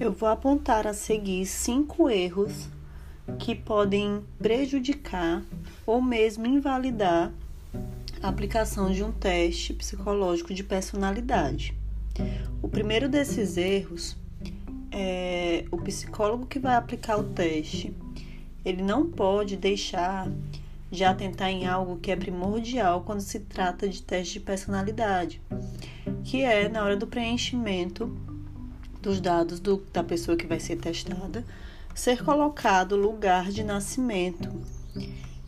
Eu vou apontar a seguir cinco erros que podem prejudicar ou mesmo invalidar a aplicação de um teste psicológico de personalidade. O primeiro desses erros é o psicólogo que vai aplicar o teste. Ele não pode deixar de atentar em algo que é primordial quando se trata de teste de personalidade, que é na hora do preenchimento dos dados do, da pessoa que vai ser testada, ser colocado lugar de nascimento.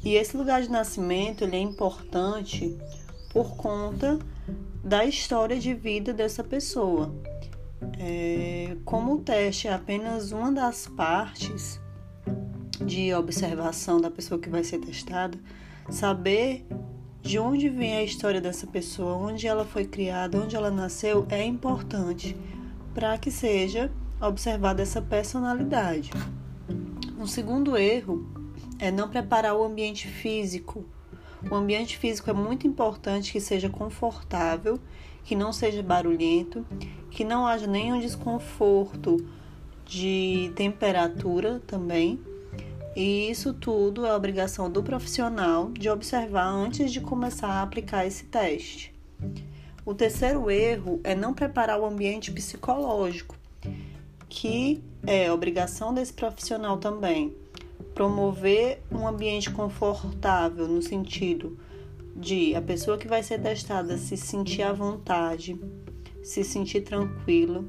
E esse lugar de nascimento ele é importante por conta da história de vida dessa pessoa. É, como o teste é apenas uma das partes de observação da pessoa que vai ser testada, saber de onde vem a história dessa pessoa, onde ela foi criada, onde ela nasceu, é importante para que seja observada essa personalidade. Um segundo erro é não preparar o ambiente físico. O ambiente físico é muito importante que seja confortável, que não seja barulhento, que não haja nenhum desconforto de temperatura também. E isso tudo é obrigação do profissional de observar antes de começar a aplicar esse teste. O terceiro erro é não preparar o ambiente psicológico, que é obrigação desse profissional também. Promover um ambiente confortável no sentido de a pessoa que vai ser testada se sentir à vontade, se sentir tranquilo,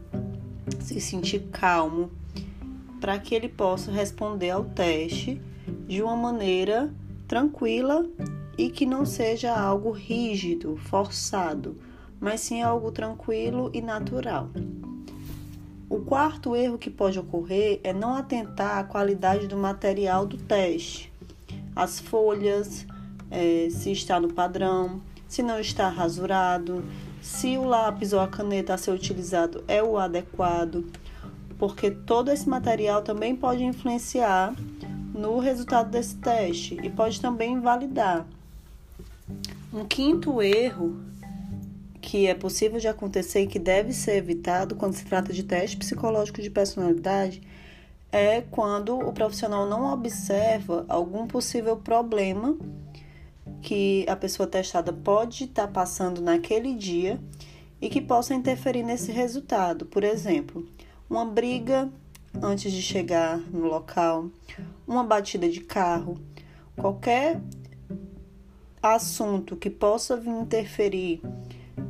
se sentir calmo, para que ele possa responder ao teste de uma maneira tranquila e que não seja algo rígido, forçado mas sim algo tranquilo e natural. O quarto erro que pode ocorrer é não atentar à qualidade do material do teste. As folhas, é, se está no padrão, se não está rasurado, se o lápis ou a caneta a ser utilizado é o adequado, porque todo esse material também pode influenciar no resultado desse teste e pode também invalidar. Um quinto erro que é possível de acontecer e que deve ser evitado quando se trata de teste psicológico de personalidade é quando o profissional não observa algum possível problema que a pessoa testada pode estar passando naquele dia e que possa interferir nesse resultado. Por exemplo, uma briga antes de chegar no local, uma batida de carro, qualquer assunto que possa vir interferir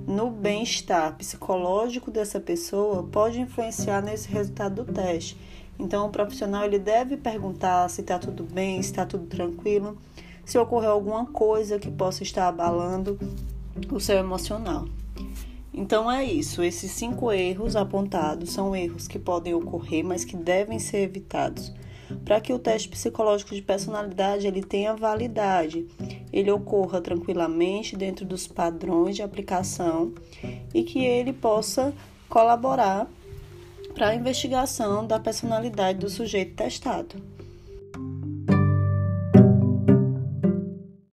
no bem-estar psicológico dessa pessoa pode influenciar nesse resultado do teste. Então, o profissional ele deve perguntar se está tudo bem, se está tudo tranquilo, se ocorreu alguma coisa que possa estar abalando o seu emocional. Então é isso. Esses cinco erros apontados são erros que podem ocorrer, mas que devem ser evitados para que o teste psicológico de personalidade ele tenha validade, ele ocorra tranquilamente dentro dos padrões de aplicação e que ele possa colaborar para a investigação da personalidade do sujeito testado.